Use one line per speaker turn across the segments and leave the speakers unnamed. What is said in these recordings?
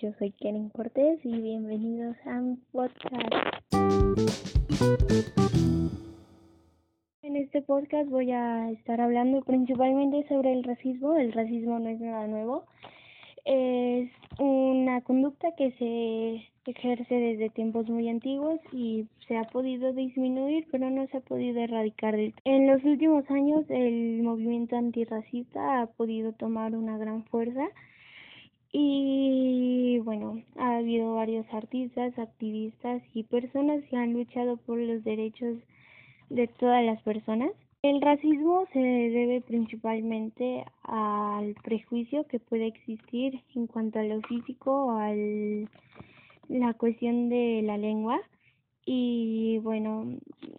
yo soy Karen Cortés y bienvenidos a mi podcast. En este podcast voy a estar hablando principalmente sobre el racismo. El racismo no es nada nuevo. Es una conducta que se ejerce desde tiempos muy antiguos y se ha podido disminuir, pero no se ha podido erradicar. En los últimos años el movimiento antirracista ha podido tomar una gran fuerza y varios artistas, activistas y personas que han luchado por los derechos de todas las personas. El racismo se debe principalmente al prejuicio que puede existir en cuanto a lo físico a la cuestión de la lengua y bueno,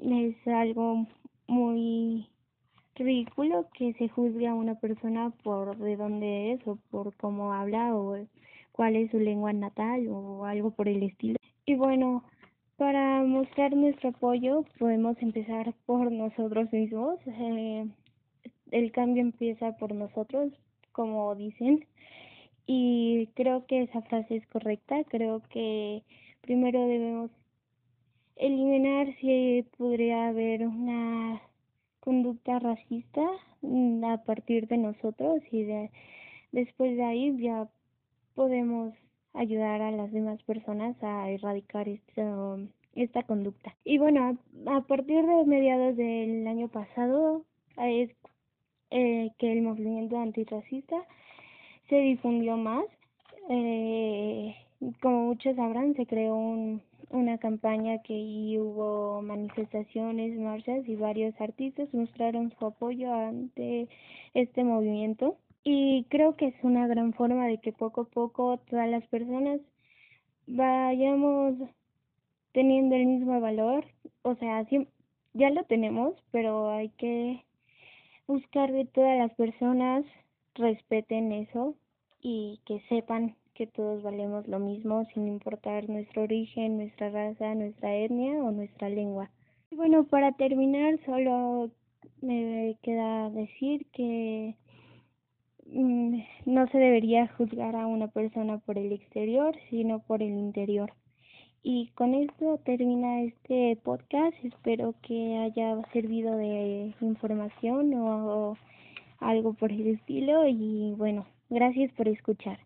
es algo muy ridículo que se juzgue a una persona por de dónde es o por cómo habla o cuál es su lengua natal o algo por el estilo. Y bueno, para mostrar nuestro apoyo podemos empezar por nosotros mismos. Eh, el cambio empieza por nosotros, como dicen. Y creo que esa frase es correcta. Creo que primero debemos eliminar si podría haber una conducta racista mm, a partir de nosotros y de, después de ahí ya podemos ayudar a las demás personas a erradicar esta, esta conducta. Y bueno, a, partir de mediados del año pasado es eh, que el movimiento antirracista se difundió más. Eh, como muchos sabrán, se creó un, una campaña que hubo manifestaciones, marchas y varios artistas mostraron su apoyo ante este movimiento y creo que es una gran forma de que poco a poco todas las personas vayamos teniendo el mismo valor, o sea, ya lo tenemos, pero hay que buscar que todas las personas respeten eso y que sepan que todos valemos lo mismo sin importar nuestro origen, nuestra raza, nuestra etnia o nuestra lengua. Y bueno, para terminar, solo me queda decir que no se debería juzgar a una persona por el exterior, sino por el interior. Y con esto termina este podcast. Espero que haya servido de información o algo por el estilo. Y bueno, gracias por escuchar.